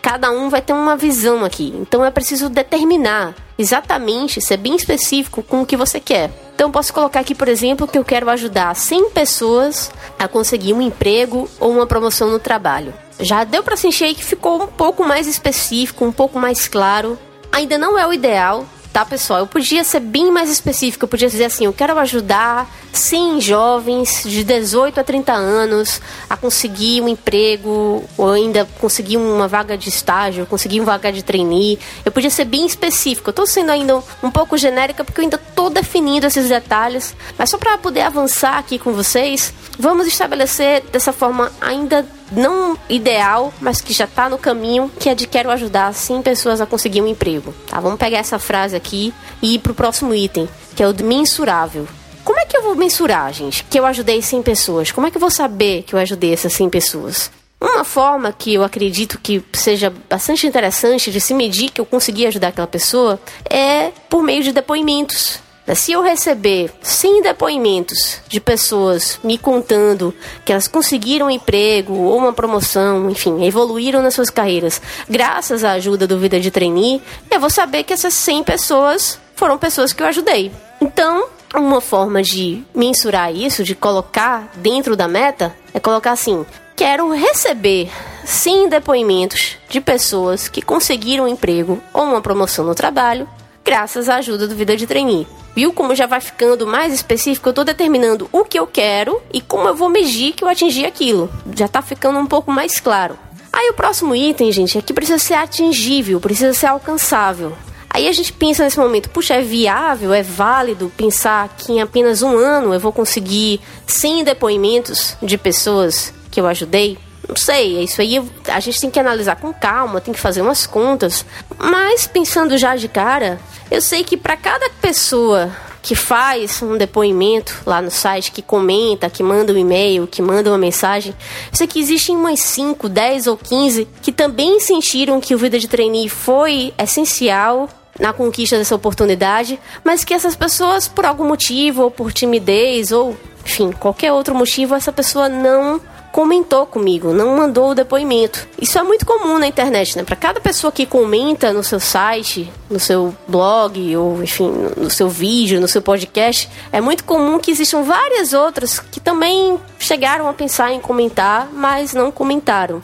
Cada um vai ter uma visão aqui. Então, é preciso determinar exatamente, ser bem específico com o que você quer. Então, posso colocar aqui, por exemplo, que eu quero ajudar 100 pessoas a conseguir um emprego ou uma promoção no trabalho. Já deu para sentir que ficou um pouco mais específico, um pouco mais claro. Ainda não é o ideal, tá, pessoal? Eu podia ser bem mais específico, eu podia dizer assim, eu quero ajudar 100 jovens de 18 a 30 anos a conseguir um emprego ou ainda conseguir uma vaga de estágio, conseguir uma vaga de trainee. Eu podia ser bem específico. Tô sendo ainda um pouco genérica porque eu ainda tô definindo esses detalhes, mas só para poder avançar aqui com vocês, vamos estabelecer dessa forma ainda não ideal, mas que já está no caminho, que é de quero ajudar sim pessoas a conseguir um emprego. Tá? Vamos pegar essa frase aqui e ir para o próximo item, que é o mensurável. Como é que eu vou mensurar, gente, que eu ajudei 100 pessoas? Como é que eu vou saber que eu ajudei essas 100 pessoas? Uma forma que eu acredito que seja bastante interessante de se medir que eu consegui ajudar aquela pessoa é por meio de depoimentos. Se eu receber 100 depoimentos de pessoas me contando que elas conseguiram um emprego ou uma promoção, enfim, evoluíram nas suas carreiras graças à ajuda do Vida de Trainee, eu vou saber que essas 100 pessoas foram pessoas que eu ajudei. Então, uma forma de mensurar isso, de colocar dentro da meta, é colocar assim: quero receber 100 depoimentos de pessoas que conseguiram um emprego ou uma promoção no trabalho graças à ajuda do Vida de Trainee. Viu como já vai ficando mais específico? Eu estou determinando o que eu quero e como eu vou medir que eu atingi aquilo. Já está ficando um pouco mais claro. Aí o próximo item, gente, é que precisa ser atingível, precisa ser alcançável. Aí a gente pensa nesse momento, puxa, é viável, é válido pensar que em apenas um ano eu vou conseguir 100 depoimentos de pessoas que eu ajudei? Não sei, isso aí a gente tem que analisar com calma, tem que fazer umas contas. Mas pensando já de cara, eu sei que para cada pessoa que faz um depoimento lá no site, que comenta, que manda um e-mail, que manda uma mensagem, sei que existem umas 5, 10 ou 15 que também sentiram que o Vida de Trainee foi essencial na conquista dessa oportunidade, mas que essas pessoas, por algum motivo, ou por timidez, ou enfim, qualquer outro motivo, essa pessoa não comentou comigo, não mandou o depoimento. Isso é muito comum na internet, né? Para cada pessoa que comenta no seu site, no seu blog ou enfim, no seu vídeo, no seu podcast, é muito comum que existam várias outras que também chegaram a pensar em comentar, mas não comentaram.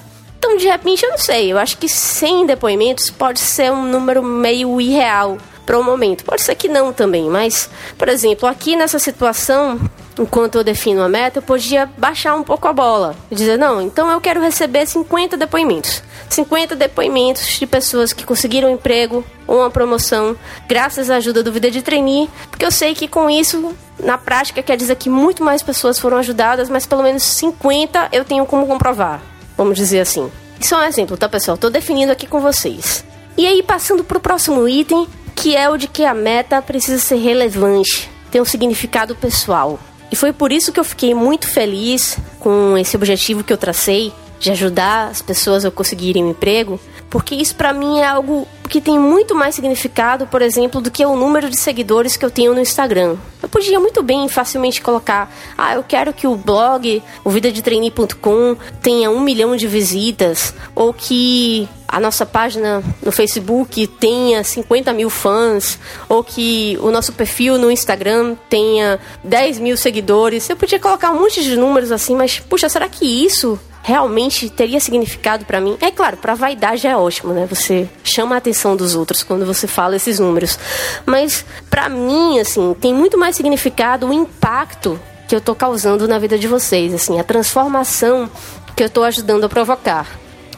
Então, de repente, eu não sei, eu acho que 100 depoimentos pode ser um número meio irreal para o momento. Pode ser que não também, mas, por exemplo, aqui nessa situação, enquanto eu defino a meta, eu podia baixar um pouco a bola e dizer: não, então eu quero receber 50 depoimentos. 50 depoimentos de pessoas que conseguiram um emprego ou uma promoção graças à ajuda do Vida de Trainee, porque eu sei que com isso, na prática, quer dizer que muito mais pessoas foram ajudadas, mas pelo menos 50 eu tenho como comprovar, vamos dizer assim. Isso é um exemplo, tá, pessoal? Estou definindo aqui com vocês. E aí, passando para o próximo item, que é o de que a meta precisa ser relevante, ter um significado pessoal. E foi por isso que eu fiquei muito feliz com esse objetivo que eu tracei de ajudar as pessoas a conseguirem um emprego, porque isso para mim é algo que tem muito mais significado, por exemplo, do que o número de seguidores que eu tenho no Instagram. Eu podia muito bem facilmente colocar, ah, eu quero que o blog, o vidadetrainee.com, tenha um milhão de visitas, ou que a nossa página no Facebook tenha 50 mil fãs, ou que o nosso perfil no Instagram tenha 10 mil seguidores. Eu podia colocar um monte de números assim, mas, puxa, será que isso realmente teria significado para mim. É claro, para vaidade é ótimo, né? Você chama a atenção dos outros quando você fala esses números. Mas para mim, assim, tem muito mais significado o impacto que eu tô causando na vida de vocês, assim, a transformação que eu tô ajudando a provocar.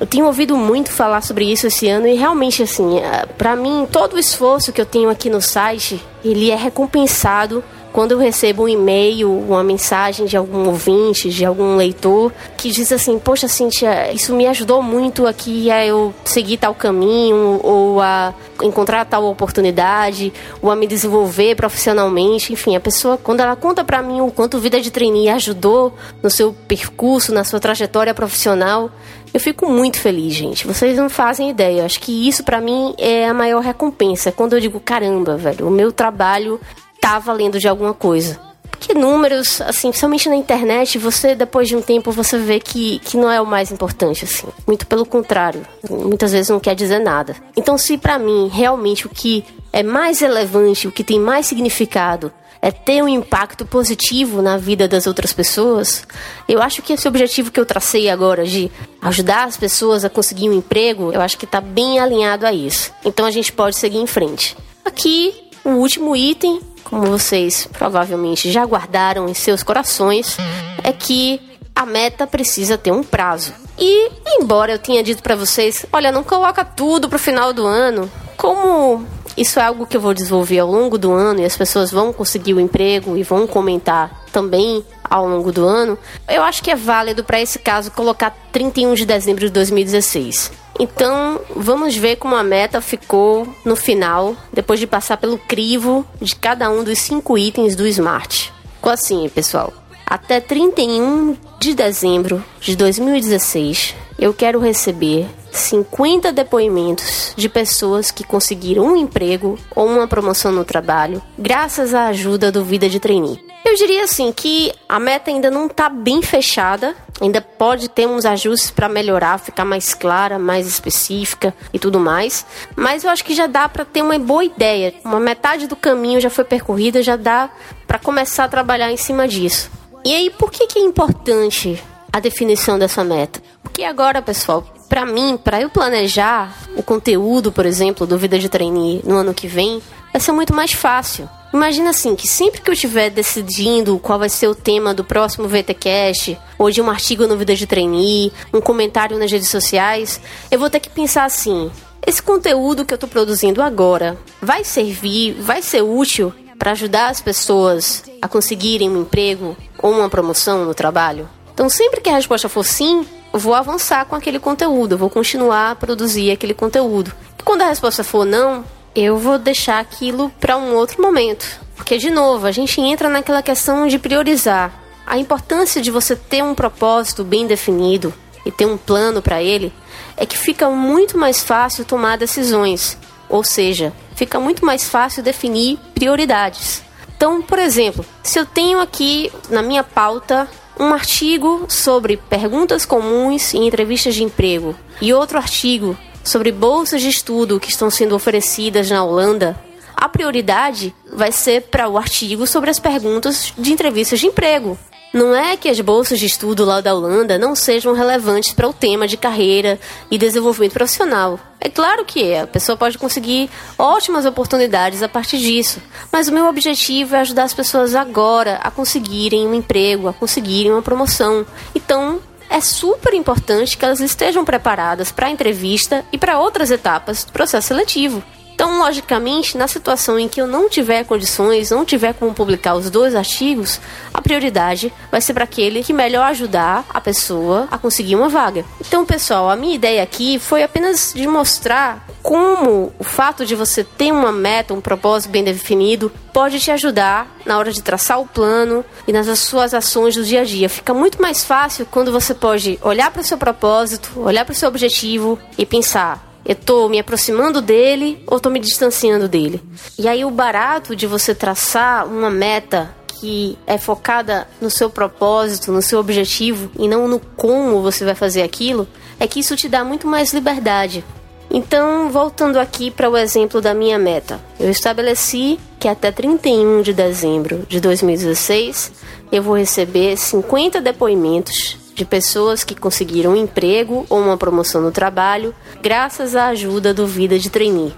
Eu tenho ouvido muito falar sobre isso esse ano e realmente assim, é, para mim todo o esforço que eu tenho aqui no site, ele é recompensado quando eu recebo um e-mail, uma mensagem de algum ouvinte, de algum leitor, que diz assim: Poxa, Cintia, isso me ajudou muito aqui a eu seguir tal caminho, ou a encontrar tal oportunidade, ou a me desenvolver profissionalmente. Enfim, a pessoa, quando ela conta para mim o quanto Vida de Trainee ajudou no seu percurso, na sua trajetória profissional, eu fico muito feliz, gente. Vocês não fazem ideia. Acho que isso para mim é a maior recompensa. Quando eu digo, caramba, velho, o meu trabalho tá valendo de alguma coisa. Porque números, assim, principalmente na internet, você, depois de um tempo, você vê que, que não é o mais importante, assim. Muito pelo contrário. Muitas vezes não quer dizer nada. Então, se para mim, realmente, o que é mais relevante, o que tem mais significado, é ter um impacto positivo na vida das outras pessoas, eu acho que esse objetivo que eu tracei agora de ajudar as pessoas a conseguir um emprego, eu acho que está bem alinhado a isso. Então a gente pode seguir em frente. Aqui, o último item como vocês provavelmente já guardaram em seus corações, é que a meta precisa ter um prazo. E embora eu tenha dito para vocês, olha, não coloca tudo pro final do ano, como isso é algo que eu vou desenvolver ao longo do ano e as pessoas vão conseguir o emprego e vão comentar também ao longo do ano, eu acho que é válido para esse caso colocar 31 de dezembro de 2016. Então, vamos ver como a meta ficou no final, depois de passar pelo crivo de cada um dos cinco itens do Smart. Ficou assim, pessoal. Até 31 de dezembro de 2016, eu quero receber 50 depoimentos de pessoas que conseguiram um emprego ou uma promoção no trabalho graças à ajuda do Vida de Trainee. Eu diria assim que a meta ainda não está bem fechada, ainda pode ter uns ajustes para melhorar, ficar mais clara, mais específica e tudo mais, mas eu acho que já dá para ter uma boa ideia. Uma metade do caminho já foi percorrida, já dá para começar a trabalhar em cima disso. E aí, por que, que é importante a definição dessa meta? Porque agora, pessoal, para mim, para eu planejar o conteúdo, por exemplo, do Vida de Trainee no ano que vem, vai ser muito mais fácil. Imagina assim, que sempre que eu estiver decidindo qual vai ser o tema do próximo VTcast, ou de um artigo no Vida de Trainee, um comentário nas redes sociais, eu vou ter que pensar assim: esse conteúdo que eu estou produzindo agora vai servir, vai ser útil para ajudar as pessoas a conseguirem um emprego ou uma promoção no trabalho? Então, sempre que a resposta for sim, eu vou avançar com aquele conteúdo, eu vou continuar a produzir aquele conteúdo. E quando a resposta for não, eu vou deixar aquilo para um outro momento. Porque, de novo, a gente entra naquela questão de priorizar. A importância de você ter um propósito bem definido e ter um plano para ele é que fica muito mais fácil tomar decisões. Ou seja, fica muito mais fácil definir prioridades. Então, por exemplo, se eu tenho aqui na minha pauta um artigo sobre perguntas comuns em entrevistas de emprego e outro artigo sobre bolsas de estudo que estão sendo oferecidas na Holanda, a prioridade vai ser para o artigo sobre as perguntas de entrevistas de emprego. Não é que as bolsas de estudo lá da Holanda não sejam relevantes para o tema de carreira e desenvolvimento profissional. É claro que é, a pessoa pode conseguir ótimas oportunidades a partir disso, mas o meu objetivo é ajudar as pessoas agora a conseguirem um emprego, a conseguirem uma promoção. Então, é super importante que elas estejam preparadas para a entrevista e para outras etapas do processo seletivo. Então, logicamente, na situação em que eu não tiver condições, não tiver como publicar os dois artigos, a prioridade vai ser para aquele que melhor ajudar a pessoa a conseguir uma vaga. Então, pessoal, a minha ideia aqui foi apenas de mostrar como o fato de você ter uma meta, um propósito bem definido, pode te ajudar na hora de traçar o plano e nas suas ações do dia a dia. Fica muito mais fácil quando você pode olhar para o seu propósito, olhar para o seu objetivo e pensar: eu tô me aproximando dele ou tô me distanciando dele. E aí o barato de você traçar uma meta que é focada no seu propósito, no seu objetivo e não no como você vai fazer aquilo, é que isso te dá muito mais liberdade. Então, voltando aqui para o exemplo da minha meta, eu estabeleci que até 31 de dezembro de 2016 eu vou receber 50 depoimentos de pessoas que conseguiram um emprego ou uma promoção no trabalho graças à ajuda do Vida de Trainee.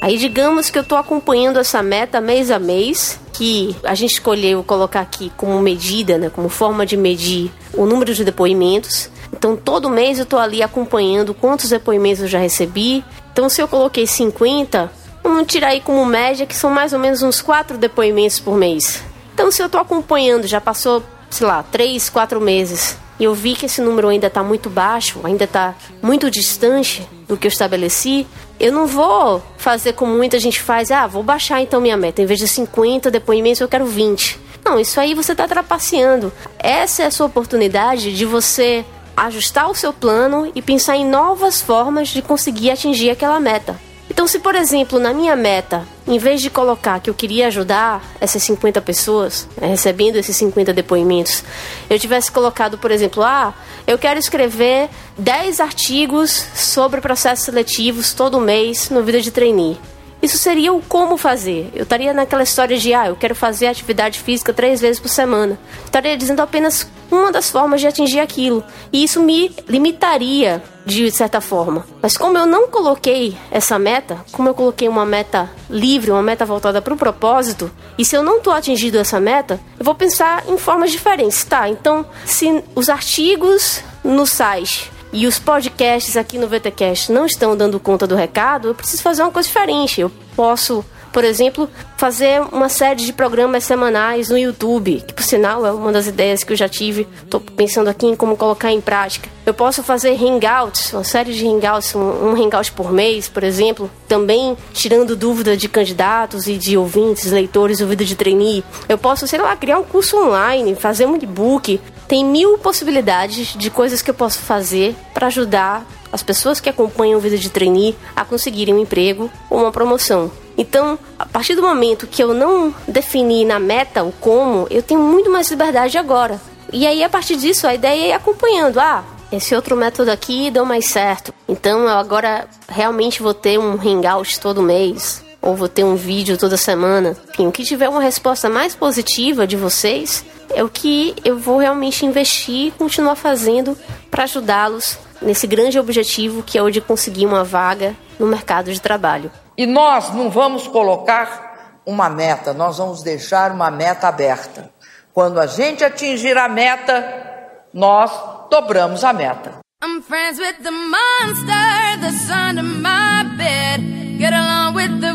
Aí digamos que eu estou acompanhando essa meta mês a mês, que a gente escolheu colocar aqui como medida, né, como forma de medir o número de depoimentos. Então todo mês eu estou ali acompanhando quantos depoimentos eu já recebi. Então se eu coloquei 50, vamos tirar aí como média que são mais ou menos uns 4 depoimentos por mês. Então se eu estou acompanhando, já passou, sei lá, 3, 4 meses, e eu vi que esse número ainda está muito baixo, ainda está muito distante do que eu estabeleci, eu não vou fazer como muita gente faz, ah, vou baixar então minha meta, em vez de 50 depoimentos eu quero 20. Não, isso aí você está trapaceando. Essa é a sua oportunidade de você ajustar o seu plano e pensar em novas formas de conseguir atingir aquela meta. Então, se por exemplo, na minha meta, em vez de colocar que eu queria ajudar essas 50 pessoas, né, recebendo esses 50 depoimentos, eu tivesse colocado, por exemplo, ah, eu quero escrever 10 artigos sobre processos seletivos todo mês no Vida de Trainee. Isso seria o como fazer. Eu estaria naquela história de, ah, eu quero fazer atividade física três vezes por semana. Estaria dizendo apenas uma das formas de atingir aquilo. E isso me limitaria de certa forma. Mas como eu não coloquei essa meta, como eu coloquei uma meta livre, uma meta voltada para o propósito, e se eu não estou atingindo essa meta, eu vou pensar em formas diferentes, tá? Então, se os artigos no site e os podcasts aqui no VTcast não estão dando conta do recado, eu preciso fazer uma coisa diferente. Eu posso por exemplo, fazer uma série de programas semanais no YouTube, que por sinal é uma das ideias que eu já tive. Estou pensando aqui em como colocar em prática. Eu posso fazer hangouts, uma série de hangouts, um, hangout por mês, por exemplo, também tirando dúvida de candidatos e de ouvintes, leitores do Vida de Trainee. Eu posso, sei lá, criar um curso online, fazer um e-book. Tem mil possibilidades de coisas que eu posso fazer para ajudar as pessoas que acompanham o Vida de Trainee a conseguirem um emprego ou uma promoção. Então, a partir do momento que eu não defini na meta o como, eu tenho muito mais liberdade agora. E aí, a partir disso, a ideia é ir acompanhando. Ah, esse outro método aqui deu mais certo. Então, eu agora realmente vou ter um hangout todo mês. Ou vou ter um vídeo toda semana. Enfim, o que tiver uma resposta mais positiva de vocês é o que eu vou realmente investir e continuar fazendo para ajudá-los nesse grande objetivo que é o de conseguir uma vaga no mercado de trabalho. E nós não vamos colocar uma meta, nós vamos deixar uma meta aberta. Quando a gente atingir a meta, nós dobramos a meta. I'm friends with the monster that's under my bed. Get along with the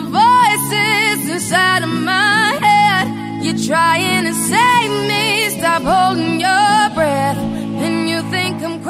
inside of my head. You're trying to save me, stop holding your breath.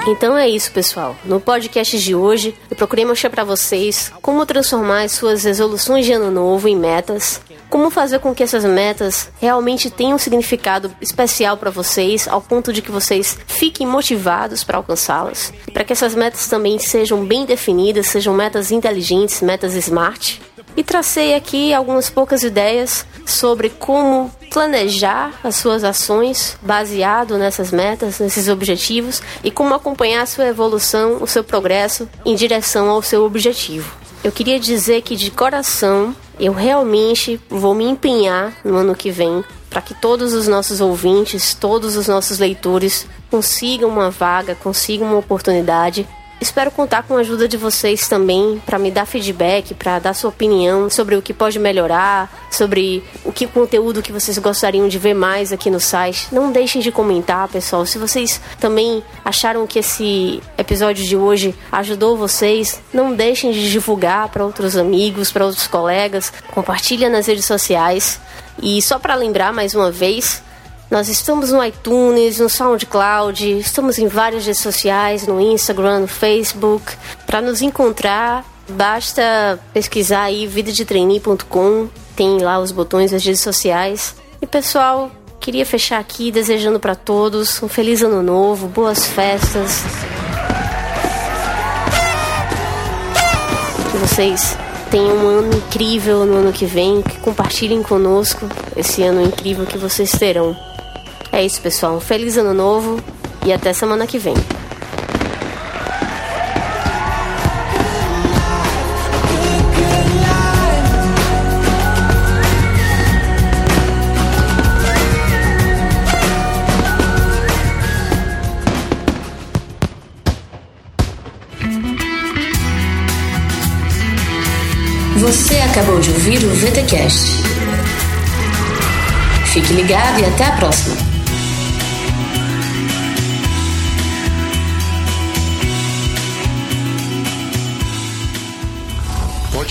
Então é isso, pessoal. No podcast de hoje, eu procurei mostrar para vocês como transformar as suas resoluções de ano novo em metas, como fazer com que essas metas realmente tenham um significado especial para vocês, ao ponto de que vocês fiquem motivados para alcançá-las, para que essas metas também sejam bem definidas, sejam metas inteligentes, metas smart. E tracei aqui algumas poucas ideias sobre como planejar as suas ações baseado nessas metas, nesses objetivos e como acompanhar a sua evolução, o seu progresso em direção ao seu objetivo. Eu queria dizer que de coração eu realmente vou me empenhar no ano que vem para que todos os nossos ouvintes, todos os nossos leitores consigam uma vaga, consigam uma oportunidade Espero contar com a ajuda de vocês também para me dar feedback, para dar sua opinião sobre o que pode melhorar, sobre o que conteúdo que vocês gostariam de ver mais aqui no site. Não deixem de comentar, pessoal. Se vocês também acharam que esse episódio de hoje ajudou vocês, não deixem de divulgar para outros amigos, para outros colegas. Compartilha nas redes sociais. E só para lembrar mais uma vez, nós estamos no iTunes, no SoundCloud, estamos em várias redes sociais, no Instagram, no Facebook. Para nos encontrar, basta pesquisar aí vidadetrainee.com, tem lá os botões das redes sociais. E pessoal, queria fechar aqui desejando para todos um feliz ano novo, boas festas. Que vocês tenham um ano incrível no ano que vem, que compartilhem conosco esse ano incrível que vocês terão. É isso, pessoal. Um feliz ano novo e até semana que vem. Você acabou de ouvir o VTCast. Fique ligado e até a próxima.